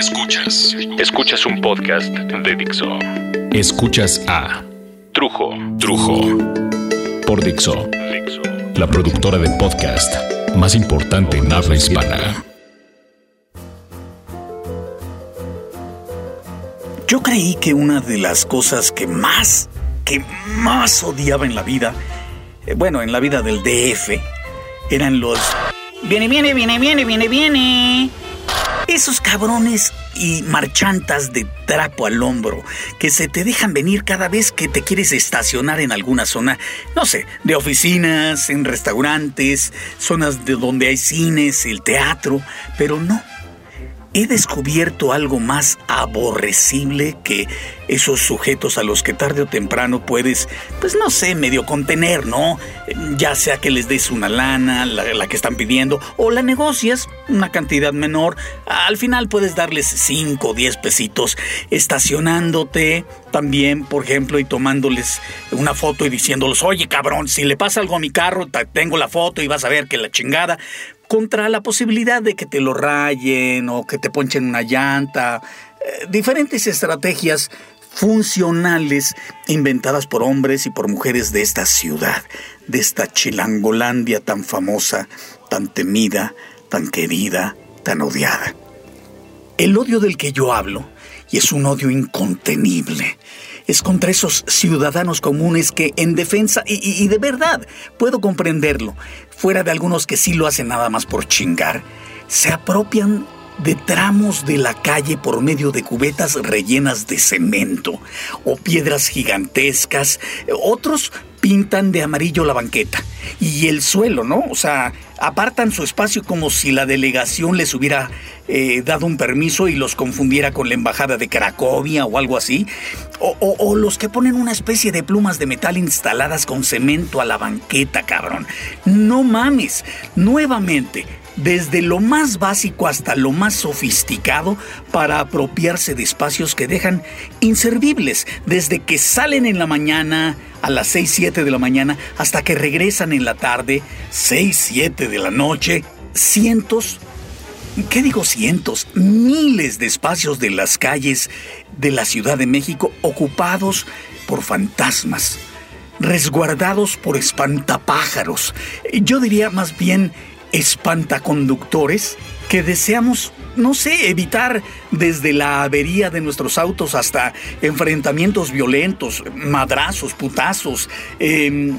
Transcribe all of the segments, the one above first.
Escuchas. Escuchas un podcast de Dixo. Escuchas a Trujo. Trujo. Por Dixo. La productora de podcast más importante en habla hispana. Yo creí que una de las cosas que más, que más odiaba en la vida, eh, bueno, en la vida del DF, eran los... Viene, viene, viene, viene, viene, viene. Esos cabrones y marchantas de trapo al hombro que se te dejan venir cada vez que te quieres estacionar en alguna zona, no sé, de oficinas, en restaurantes, zonas de donde hay cines, el teatro, pero no he descubierto algo más aborrecible que esos sujetos a los que tarde o temprano puedes, pues no sé, medio contener, ¿no? Ya sea que les des una lana, la, que están pidiendo, o la negocias, una cantidad menor, al final puedes darles 5 o 10 pesitos, estacionándote también, por ejemplo, y tomándoles una foto y diciéndoles, oye cabrón, si le pasa algo a mi carro, tengo la foto y vas a ver que la chingada, contra la posibilidad de que te lo rayen o que te ponchen una llanta. Eh, diferentes estrategias funcionales inventadas por hombres y por mujeres de esta ciudad, de esta Chilangolandia tan famosa, tan temida, tan querida, tan odiada. El odio del que yo hablo, y es un odio incontenible, es contra esos ciudadanos comunes que en defensa, y, de verdad, puedo comprenderlo, fuera de algunos que sí lo hacen nada más por chingar, se apropian de tramos de la calle por medio de cubetas rellenas de cemento o piedras gigantescas. Otros pintan de amarillo la banqueta y el suelo, ¿no? O sea, apartan su espacio como si la delegación les hubiera eh, dado un permiso y los confundiera con la embajada de Cracovia o algo así. O, o, los que ponen una especie de plumas de metal instaladas con cemento a la banqueta, cabrón. No mames. Nuevamente, desde lo más básico hasta lo más sofisticado para apropiarse de espacios que dejan inservibles, desde que salen en la mañana a las 6, 7 de la mañana hasta que regresan en la tarde, 6, 7 de la noche, cientos, ¿qué digo cientos? Miles de espacios de las calles de la Ciudad de México ocupados por fantasmas resguardados por espantapájaros. Yo diría más bien espantaconductores que deseamos, no sé, evitar desde la avería de nuestros autos hasta enfrentamientos violentos, madrazos, putazos, em,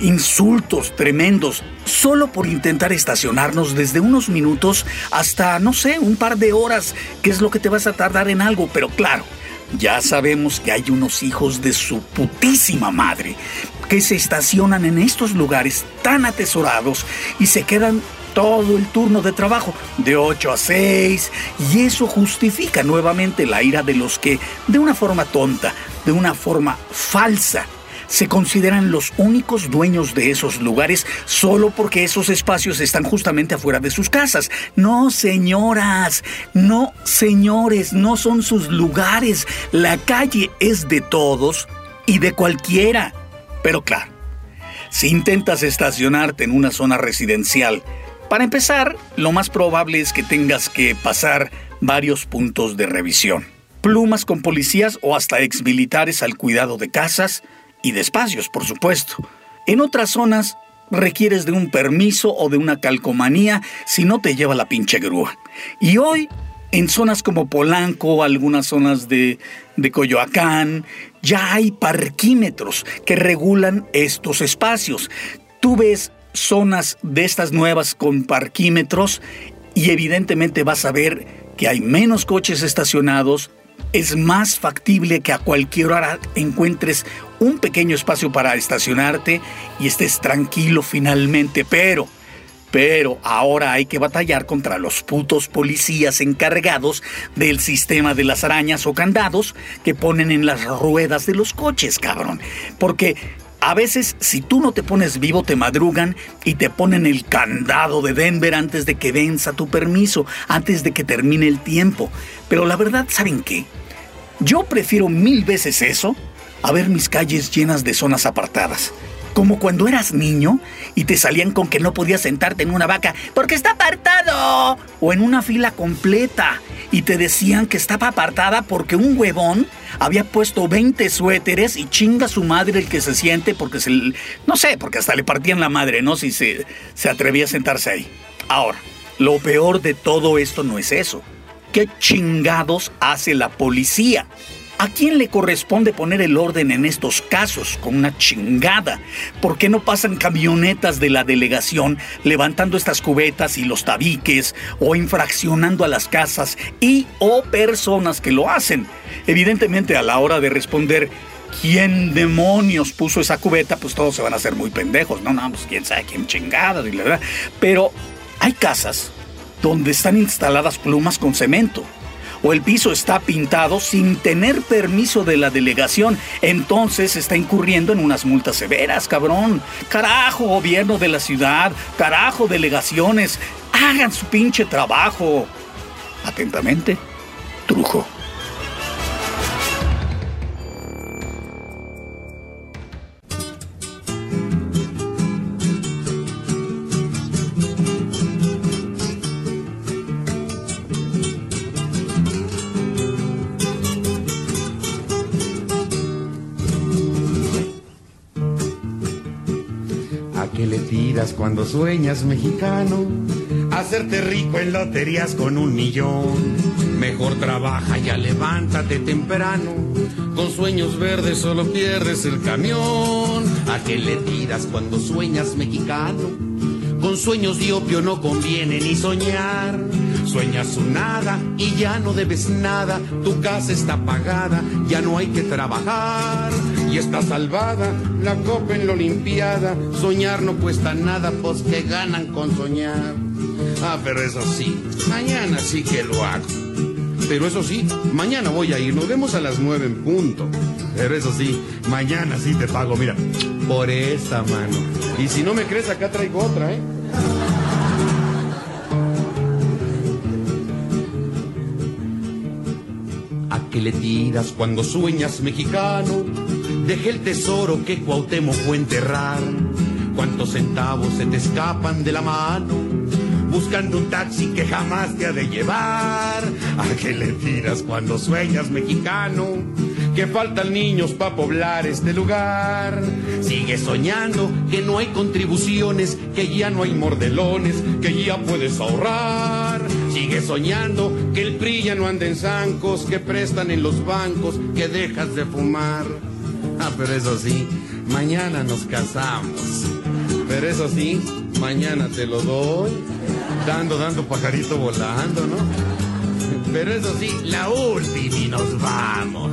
insultos tremendos, solo por intentar estacionarnos desde unos minutos hasta, no sé, un par de horas, que es lo que te vas a tardar en algo, pero claro. Ya sabemos que hay unos hijos de su putísima madre que se estacionan en estos lugares tan atesorados y se quedan todo el turno de trabajo, de 8 a 6, y eso justifica nuevamente la ira de los que, de una forma tonta, de una forma falsa, se consideran los únicos dueños de esos lugares solo porque esos espacios están justamente afuera de sus casas. No, señoras, no, señores, no son sus lugares. La calle es de todos y de cualquiera. Pero claro, si intentas estacionarte en una zona residencial, para empezar, lo más probable es que tengas que pasar varios puntos de revisión. Plumas con policías o hasta exmilitares al cuidado de casas y de espacios, por supuesto. En otras zonas requieres de un permiso o de una calcomanía si no te lleva la pinche grúa. Y hoy en zonas como Polanco, algunas zonas de, de Coyoacán, ya hay parquímetros que regulan estos espacios. Tú ves zonas de estas nuevas con parquímetros y evidentemente vas a ver que hay menos coches estacionados, es más factible que a cualquier hora encuentres un pequeño espacio para estacionarte y estés tranquilo finalmente, pero pero ahora hay que batallar contra los putos policías encargados del sistema de las arañas o candados que ponen en las ruedas de los coches, cabrón. Porque a veces, si tú no te pones vivo, te madrugan y te ponen el candado de Denver antes de que venza tu permiso, antes de que termine el tiempo. Pero la verdad, ¿saben qué? Yo prefiero mil veces eso a ver mis calles llenas de zonas apartadas como cuando eras niño y te salían con que no podías sentarte en una vaca porque está apartado o en una fila completa y te decían que estaba apartada porque un huevón había puesto 20 suéteres y chinga su madre el que se siente porque se... No sé, porque hasta le partían la madre, ¿no? Si se, se atrevía a sentarse ahí. Ahora, lo peor de todo esto no es eso. ¿Qué chingados hace la policía? ¿A quién le corresponde poner el orden en estos casos? Con una chingada. ¿Por qué no pasan camionetas de la delegación levantando estas cubetas y los tabiques o infraccionando a las casas y o personas que lo hacen? Evidentemente a la hora de responder quién demonios puso esa cubeta, pues todos se van a hacer muy pendejos. No, no, pues quién sabe quién chingada. Pero hay casas donde están instaladas plumas con cemento o el piso está pintado sin tener permiso de la delegación, entonces está incurriendo en unas multas severas, cabrón. Carajo, gobierno de la ciudad, carajo, delegaciones, hagan su pinche trabajo. Atentamente, Trujo. Cuando sueñas mexicano, hacerte rico en loterías con un millón. Mejor trabaja, ya levántate temprano. Con sueños verdes solo pierdes el camión. ¿A qué le tiras cuando sueñas mexicano? Con sueños de opio no conviene ni soñar. Sueñas un nada y ya no debes nada. Tu casa está pagada, ya no hay que trabajar y está salvada la copa en la olimpiada. Soñar no cuesta nada, pues que ganan con soñar. Ah, pero eso sí, mañana sí que lo hago. Pero eso sí, mañana voy a ir, nos vemos a las nueve en punto. Pero eso sí, mañana sí te pago, mira, por esta mano. Y si no me crees, acá traigo otra, ¿eh? ¿A qué le tiras cuando sueñas mexicano? Dejé el tesoro que Cuauhtémoc fue enterrar. ¿Cuántos centavos se te escapan de la mano? Buscando un taxi que jamás te ha de llevar. ¿A qué le tiras cuando sueñas mexicano? Que faltan niños para poblar este lugar. Sigue soñando que no hay contribuciones, que ya no hay mordelones, que ya puedes ahorrar. Sigue soñando que el PRI ya no anda en zancos, que prestan en los bancos, que dejas de fumar. Ah, pero eso sí, mañana nos casamos. Pero eso sí, mañana te lo doy. Dando, dando pajarito volando, ¿no? Pero eso sí, la última y nos vamos.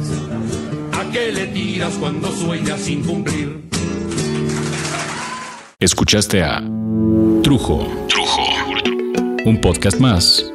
¿A qué le tiras cuando sueñas sin cumplir? Escuchaste a Trujo. Trujo. Un podcast más